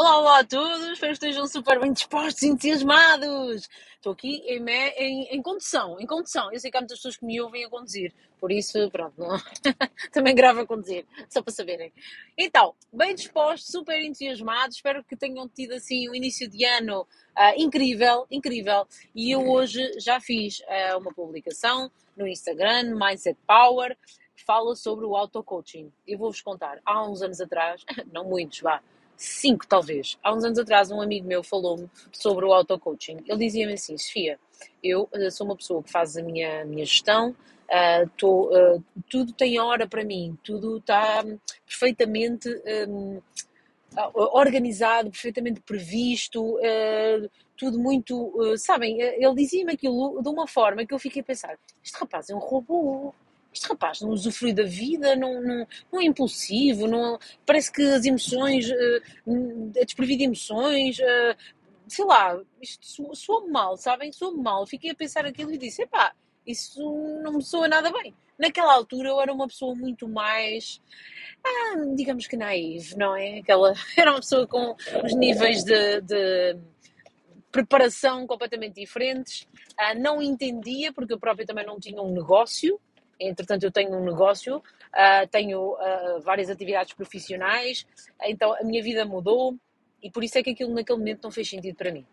Olá, olá a todos, espero que estejam super bem dispostos entusiasmados. Estou aqui em, em, em condução, em condução. Eu sei que há muitas pessoas que me ouvem a conduzir, por isso, pronto, não- também gravo a conduzir, só para saberem. Então, bem dispostos, super entusiasmados, espero que tenham tido assim um início de ano ah, incrível, incrível. E eu hoje já fiz ah, uma publicação no Instagram, Mindset Power, que fala sobre o auto-coaching. Eu vou-vos contar, há uns anos atrás, não muitos, vá, cinco talvez. Há uns anos atrás, um amigo meu falou-me sobre o auto-coaching. Ele dizia-me assim: Sofia, eu eh, sou uma pessoa que faz a minha, minha gestão, ah, tô, ah, tudo tem hora para mim, tudo está perfeitamente hum, ah, organizado, perfeitamente previsto, tudo muito. sabem, ele dizia-me aquilo de uma forma que eu fiquei a pensar: este rapaz é um robô. Este rapaz não usufrui da vida, não, não, não é impulsivo, não, parece que as emoções, eh, é desprovido de emoções, eh, sei lá, isto soa- soa-me mal, sabem? Soa-me mal. Fiquei a pensar aquilo e disse: epá, isso não me soa nada bem. Naquela altura eu era uma pessoa muito mais, ah, digamos que naive, não é? Aquela, era uma pessoa com os níveis de, de preparação completamente diferentes. Ah, não entendia, porque eu própria também não tinha um negócio. Entretanto, eu tenho um negócio, ah, tenho ah, várias atividades profissionais, então a minha vida mudou e por isso é que aquilo naquele momento não fez sentido para mim.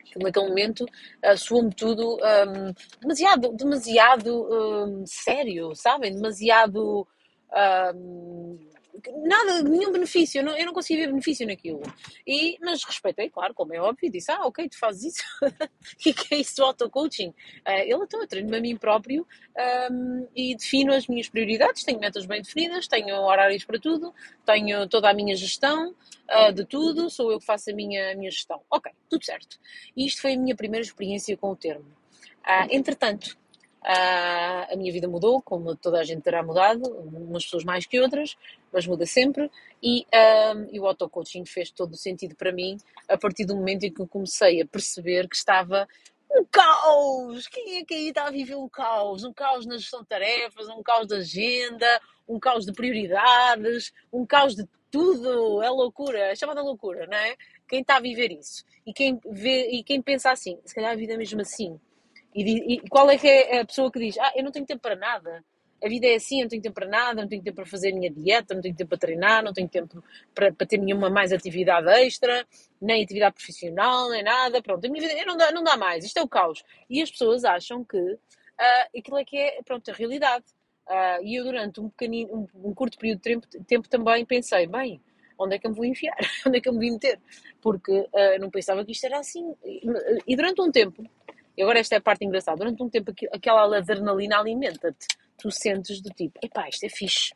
Aquilo naquele momento ah, soou-me tudo ahm, demasiado, demasiado ahm, sério, sabem? Demasiado. ahm, nada, nenhum benefício, eu não, eu não conseguia ver benefício naquilo. E, mas respeitei, claro, como é óbvio, disse: Ah, ok, tu fazes isso. E que é isso do auto-coaching? Ah, ele então, eu treino-me a mim próprio ahm, e defino as minhas prioridades, tenho metas bem definidas, tenho horários para tudo, tenho toda a minha gestão ah, de tudo, sou eu que faço a minha, a minha gestão. Ok, tudo certo. E isto foi a minha primeira experiência com o termo. Ah, entretanto, ah, a minha vida mudou, como toda a gente terá mudado, umas pessoas mais que outras, mas muda sempre. E, ah, e o auto-coaching fez todo o sentido para mim a partir do momento em que eu comecei a perceber que estava um caos! Quem é que aí está a viver um caos? Um caos na gestão de tarefas, um caos de agenda, um caos de prioridades, um caos de tudo! É loucura, é chamada loucura, não é? Quem está a viver isso? E quem, vê, e quem pensa assim, se calhar a vida é mesmo assim. E, e qual é que é a pessoa que diz: Ah, eu não tenho tempo para nada. A vida é assim, eu não tenho tempo para nada, não tenho tempo para fazer a minha dieta, não tenho tempo para treinar, não tenho tempo para, para ter nenhuma mais atividade extra, nem atividade profissional, nem nada. Pronto, a minha vida não dá, não dá mais, isto é o caos. E as pessoas acham que ah, aquilo é que é pronto, a realidade. Ah, e eu, durante um, pequenino, um, um curto período de tempo, tempo também pensei: bem, onde é que eu me vou enfiar? onde é que eu me vim meter? Porque ah, não pensava que isto era assim. E durante um tempo e agora esta é a parte engraçada. Durante um tempo aquela adrenalina alimenta-te. Tu sentes do tipo, epá, isto é fixe.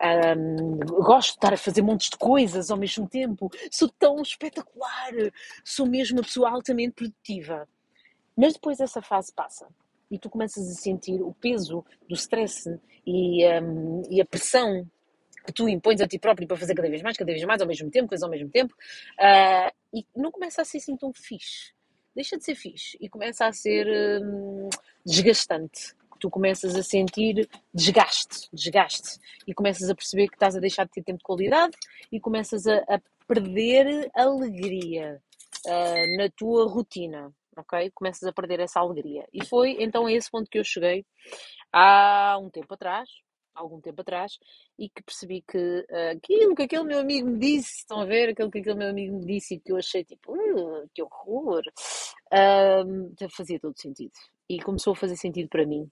Ahm, gosto de estar a fazer montes de coisas ao mesmo tempo. Sou tão espetacular. Sou mesmo uma pessoa altamente produtiva. Mas depois essa fase passa e tu começas a sentir o peso do stress e, ahm, e a pressão que tu impões a ti próprio para fazer cada vez mais, cada vez mais, ao mesmo tempo, coisas ao mesmo tempo, ah, e não começa a ser assim tão fixe. Deixa de ser fixe e começa a ser hum, desgastante. Tu começas a sentir desgaste, desgaste, e começas a perceber que estás a deixar de ter tempo de qualidade e começas a, a perder alegria ah, na tua rotina, ok? Começas a perder essa alegria. E foi então a esse ponto que eu cheguei há um tempo atrás, algum tempo atrás, e que percebi que ah, aquilo que aquele meu amigo me disse, estão a ver, aquilo que aquele meu amigo me disse e que eu achei tipo, "Uh, que horror, ahm, fazia todo sentido. E começou a fazer sentido para mim.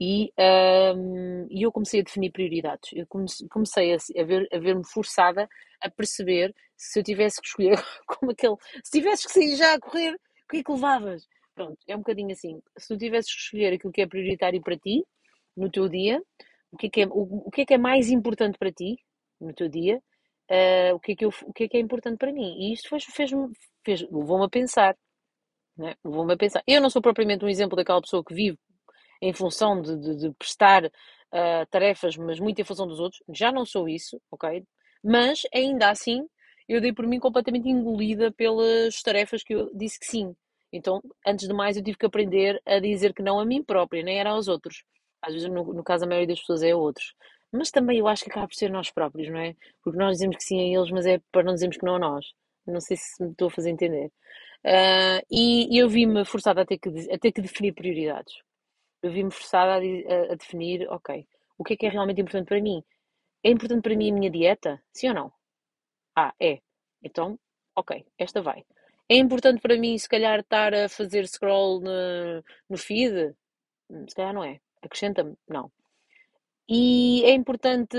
E, ahm, e eu comecei a definir prioridades. Eu comece- comecei a, a ver, ver-me forçada a perceber se eu tivesse que escolher como aquele. Se tivesses que sair já a correr, o que é que levavas? Pronto, é um bocadinho assim. Se tu tivesses que escolher aquilo que é prioritário para ti, no teu dia, o que é que é, o, o que é, que é mais importante para ti, no teu dia, ah, o, que é que eu, o que é que é importante para mim. E isto fez, fez-me, fez, levou-me a pensar, né? Levou-me a pensar. Eu não sou propriamente um exemplo daquela pessoa que vive em função de, de- de prestar ah, tarefas, mas muito em função dos outros. Já não sou isso, ok? Mas ainda assim, eu dei por mim completamente engolida pelas tarefas que eu disse que sim. Então, antes de mais, eu tive que aprender a dizer que não a mim própria, nem era aos outros. Às vezes, no, no caso, a maioria das pessoas é outros. Mas também eu acho que acaba por ser nós próprios, não é? Porque nós dizemos que sim a eles, mas é para não dizermos que não a nós. Não sei se me estou a fazer entender. Uh, e, e, eu vi-me forçada a ter, que, a ter que definir prioridades. Eu vi-me forçada a, a, a, definir, ok, o que é que é realmente importante para mim? É importante para mim a minha dieta? Sim ou não? Ah, é. Então, ok, esta vai. É importante para mim, se calhar, estar a fazer scroll no, no feed? Hum, se calhar não é. Acrescenta-me? Não. E é importante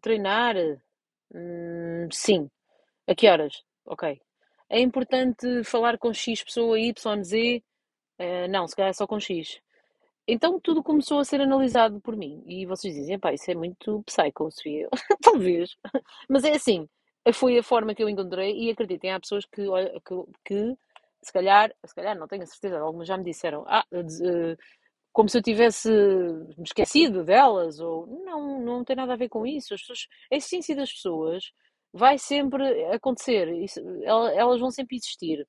treinar? Hum, sim. A que horas? Ok. É importante falar com X pessoa, Y, Z? Uh, não, se calhar só com X. Então tudo começou a ser analisado por mim. E vocês dizem, pá, isso é muito psycho, Sofia. Talvez. Mas é assim, foi a forma que eu encontrei e acreditem, há pessoas que, que, que se calhar, se calhar, não tenho a certeza, algumas já me disseram, ah, uh, como se eu tivesse me esquecido delas, ou não, não tem nada a ver com isso. As pessoas, a essência das pessoas vai sempre acontecer, isso, elas vão sempre existir.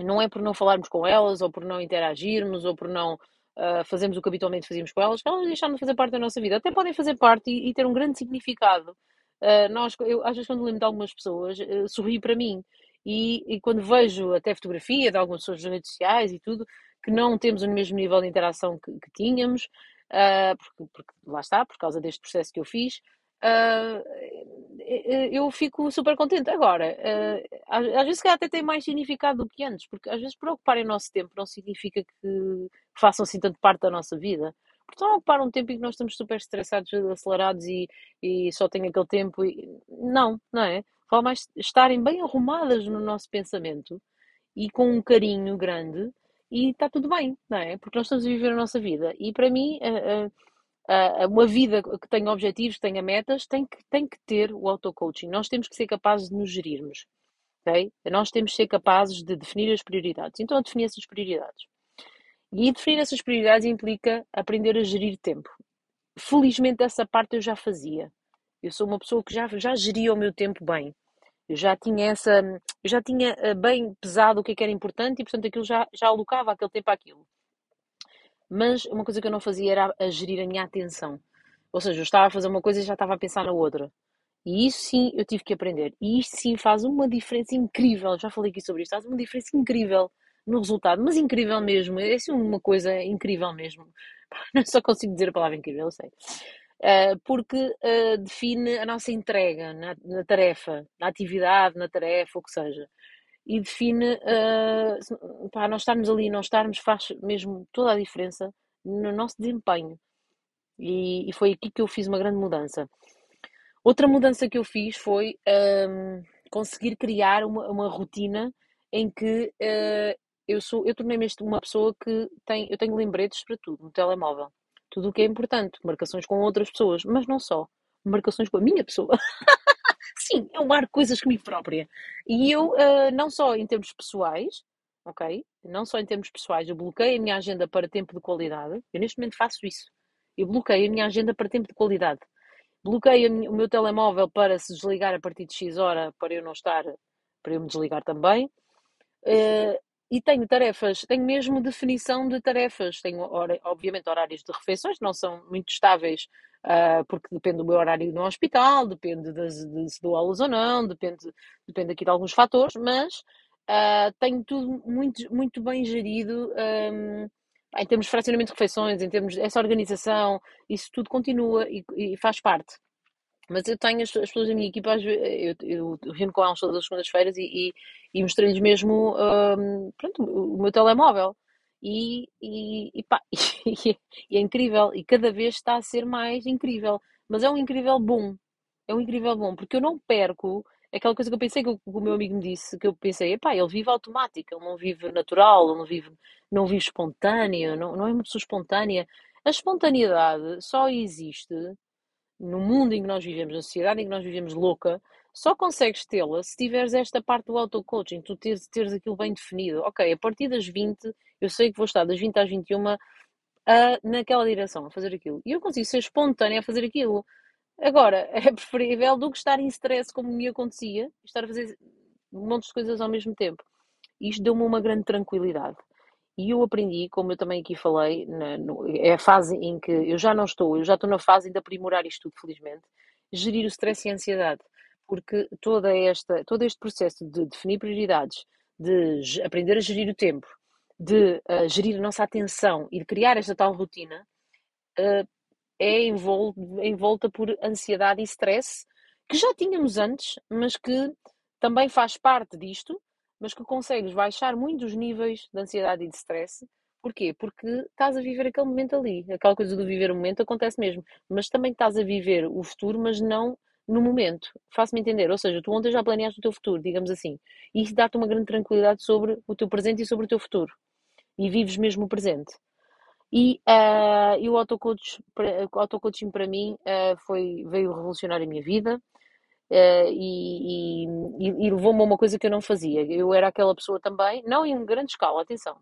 Não é por não falarmos com elas, ou por não interagirmos, ou por não uh, fazermos o que habitualmente fazíamos com elas, elas deixaram de fazer parte da nossa vida. Até podem fazer parte e, e ter um grande significado. Uh, nós, eu, às vezes, quando lembro de algumas pessoas, uh, sorri para mim. E, e, quando vejo até fotografia de algumas pessoas nas redes sociais e tudo, que não temos o mesmo nível de interação que, que tínhamos, uh, porque, porque, lá está, por causa deste processo que eu fiz, uh, eu fico super contente. Agora, uh, às, vezes até tem mais significado do que antes, porque às vezes por ocuparem o nosso tempo não significa que façam assim tanto parte da nossa vida. Porque estão a ocupar um tempo em que nós estamos super estressados, acelerados e, e só tem aquele tempo. E... Não, não é? Fala mais estarem bem arrumadas no nosso pensamento e com um carinho grande e está tudo bem, não é? Porque nós estamos a viver a nossa vida. E para mim, uma vida que tenha objetivos, que tenha metas, tem que, tem que ter o auto-coaching. Nós temos que ser capazes de nos gerirmos. Okay? Nós temos que ser capazes de definir as prioridades. Então, eu defini essas prioridades. E definir essas prioridades implica aprender a gerir tempo. Felizmente, essa parte eu já fazia. Eu sou uma pessoa que já, já geria o meu tempo bem. Eu já tinha essa, já tinha eh, bem pesado o que, é que era importante e, portanto, aquilo já, já alocava aquele tempo àquilo. Mas uma coisa que eu não fazia era a gerir a minha atenção. Ou seja, eu estava a fazer uma coisa e já estava a pensar na outra. E isso sim eu tive que aprender. E isto sim faz uma diferença incrível. Já falei aqui sobre isto. Faz uma diferença incrível no resultado. Mas incrível mesmo. É assim uma coisa incrível mesmo. Não só consigo dizer a palavra incrível, eu sei. Uh, porque uh, define a nossa entrega na, na, tarefa, na atividade, na tarefa, o que seja. E define, uh, pá, nós estarmos ali não estarmos faz mesmo toda a diferença no nosso desempenho. E, e foi aqui que eu fiz uma grande mudança. Outra mudança que eu fiz foi um, conseguir criar uma, uma, rotina em que eu sou, eu tornei-me uma pessoa que tem, eu tenho lembretes para tudo no telemóvel tudo o que é importante, marcações com outras pessoas, mas não só, marcações com a minha pessoa. Sim, eu marco coisas comigo própria. E eu, uh, não só em termos pessoais, ok? Não só em termos pessoais, eu bloqueio a minha agenda para tempo de qualidade. Eu neste momento faço isso. Eu bloqueio a minha agenda para tempo de qualidade. Bloqueio o meu telemóvel para se desligar a partir de X hora para eu não estar, para eu me desligar também. Uh, e tenho tarefas, tenho mesmo definição de tarefas. Tenho, obviamente, horários de refeições, não são muito estáveis, uh, porque depende do meu horário no hospital, depende de, de se dou aulas ou não, depende, depende aqui de alguns fatores, mas uh, tenho tudo muito, muito bem gerido. Um, em termos de fracionamento de refeições, em termos dessa organização, isso tudo continua e, e faz parte. Mas eu tenho as, as, pessoas da minha equipa, eu, eu, eu com elas todas as segundas-feiras e, e, e mostrei-lhes mesmo um, pronto, o meu telemóvel. E, e, e, pá, e, é incrível, e cada vez está a ser mais incrível. Mas é um incrível bom. É um incrível bom, porque eu não perco aquela coisa que eu pensei que o, que o meu amigo me disse, que eu pensei, pá, ele vive automático, ele não vive natural, ele não vive, não vive espontâneo, não, não é uma pessoa espontânea. A espontaneidade só existe no mundo em que nós vivemos, na sociedade em que nós vivemos louca, só consegues tê-la se tiveres esta parte do auto-coaching, tu teres, teres aquilo bem definido. Ok, a partir das 20, eu sei que vou estar das 20 às 21 a, naquela direção, a fazer aquilo. E eu consigo ser espontânea a fazer aquilo. Agora, é preferível do que estar em stress como me acontecia, estar a fazer um monte de coisas ao mesmo tempo. Isto deu-me uma grande tranquilidade. E eu aprendi, como eu também aqui falei, na, no, é a fase em que eu já não estou, eu já estou na fase de aprimorar isto tudo, felizmente, gerir o stress e a ansiedade. porque toda esta, todo este processo de definir prioridades, de aprender a gerir o tempo, de uh, gerir a nossa atenção e de criar esta tal rotina, uh, é envolta, envolta por ansiedade e stress que já tínhamos antes, mas que também faz parte disto, mas que consegues baixar muito os níveis de ansiedade e de stress. Porquê? Porque estás a viver aquele momento ali. Aquela coisa do viver o momento acontece mesmo. Mas também estás a viver o futuro, mas não no momento. Faço-me entender. Ou seja, tu ontem já planeaste o teu futuro, digamos assim. E isso dá-te uma grande tranquilidade sobre o teu presente e sobre o teu futuro. E vives mesmo o presente. E, uh, e o auto-coaching auto para mim uh, foi, veio revolucionar a minha vida. Uh, e, e, e levou-me a uma coisa que eu não fazia. Eu era aquela pessoa também, não em grande escala, atenção,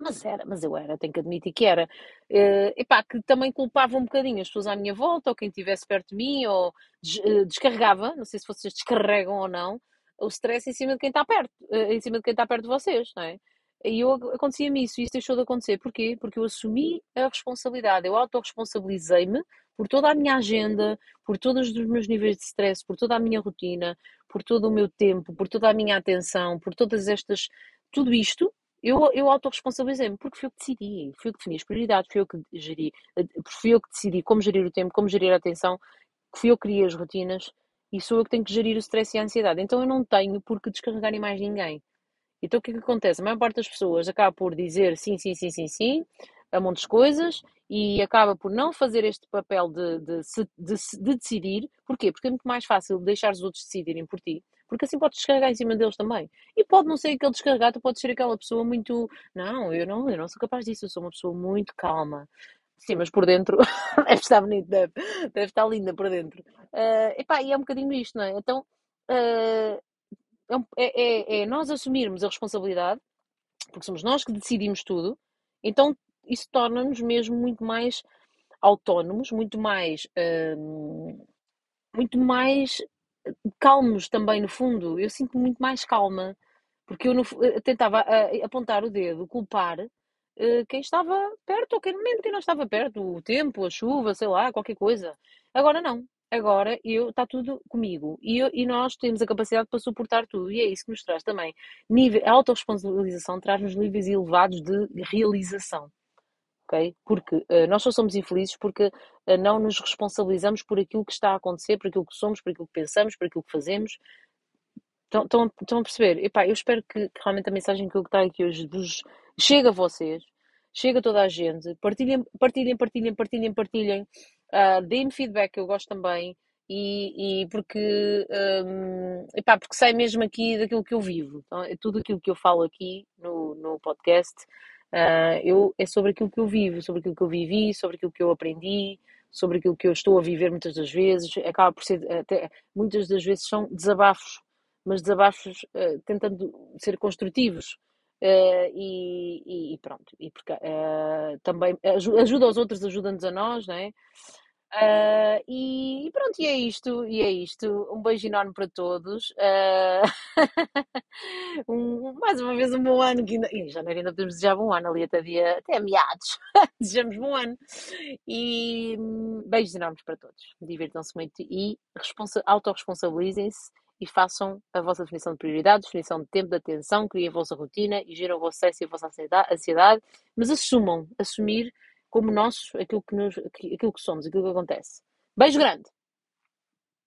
mas era, mas eu era, tenho que admitir que era. Uh, epá, que também culpava um bocadinho as pessoas à minha volta, ou quem estivesse perto de mim, ou des, uh, descarregava, não sei se vocês descarregam ou não, o stress em cima de quem está perto, uh, em cima de quem está perto de vocês, não é? E eu acontecia-me isso, e isso deixou de acontecer. Porquê? Porque eu assumi a responsabilidade, eu autorresponsabilizei-me por toda a minha agenda, por todos os meus níveis de stress, por toda a minha rotina, por todo o meu tempo, por toda a minha atenção, por todas estas. Tudo isto, eu, eu autorresponsabilizei-me, porque fui eu que decidi, fui eu que defini as prioridades, fui eu que geri, fui eu que decidi como gerir o tempo, como gerir a atenção, fui eu que criei as rotinas e sou eu que tenho que gerir o stress e a ansiedade. Então eu não tenho por que descarregar em mais ninguém. Então o que é que acontece? A maior parte das pessoas acaba por dizer sim, sim, sim, sim, sim, a montes coisas e acaba por não fazer este papel de, de, de, de, decidir. Porquê? Porque é muito mais fácil deixar os outros decidirem por ti, porque assim podes descarregar em cima deles também. E pode não ser aquele descarregado, pode ser aquela pessoa muito. Não, eu não, eu não sou capaz disso, eu sou uma pessoa muito calma. Sim, mas por dentro deve estar bonito, deve, deve estar linda por dentro. Uh, epá, e é um bocadinho isto, não é? Então, uh, é, é, é nós assumirmos a responsabilidade, porque somos nós que decidimos tudo, então isso torna-nos mesmo muito mais autónomos, muito mais. Hum, muito mais calmos também, no fundo. Eu sinto muito mais calma, porque eu no, tentava apontar o dedo, culpar uh, quem estava perto, ou quem, mesmo quem não estava perto, o tempo, a chuva, sei lá, qualquer coisa. Agora não agora eu está tudo comigo e, eu, e nós temos a capacidade para suportar tudo e é isso que nos traz também nível, a autorresponsabilização traz-nos níveis elevados de realização Porque uh, nós só somos infelizes porque uh, não nos responsabilizamos por aquilo que está a acontecer, por aquilo que somos, por aquilo que pensamos, por aquilo que fazemos estão, estão, a perceber? Eu espero que, que, realmente a mensagem que eu trago aqui hoje vos chegue a vocês, chegue a toda a gente, partilhem, partilhem, partilhem, partilhem, partilhem Uh, Deem feedback, eu gosto também. E, e porque, um, epá, porque sai mesmo aqui daquilo que eu vivo. Então, é tudo aquilo que eu falo aqui no, no podcast uh, eu, é sobre aquilo que eu vivo, sobre aquilo que eu vivi, sobre aquilo que eu aprendi, sobre aquilo que eu estou a viver muitas das vezes. Acaba por ser, até, muitas das vezes são desabafos, mas desabafos uh, tentando ser construtivos. Uh, e, e, pronto, e porque, também ajuda aos outros, ajuda-nos a nós, não é? Uh, e, pronto, e é isto, e é isto. Um beijo enorme para todos. Uh, um, mais uma vez um bom ano, que ainda, em janeiro ainda podemos desejar bom ano, ali até dia, até meados. Desejamos bom ano. E um, beijos enormes para todos. Divirtam-se muito e autorresponsabilizem-se e façam a vossa definição de prioridades, definição de tempo de atenção, criem a vossa rotina e geram o vosso stress e a vossa ansiedade, mas assumam, assumir como nós aquilo que, nos, aquilo que somos, aquilo que acontece. Beijo grande!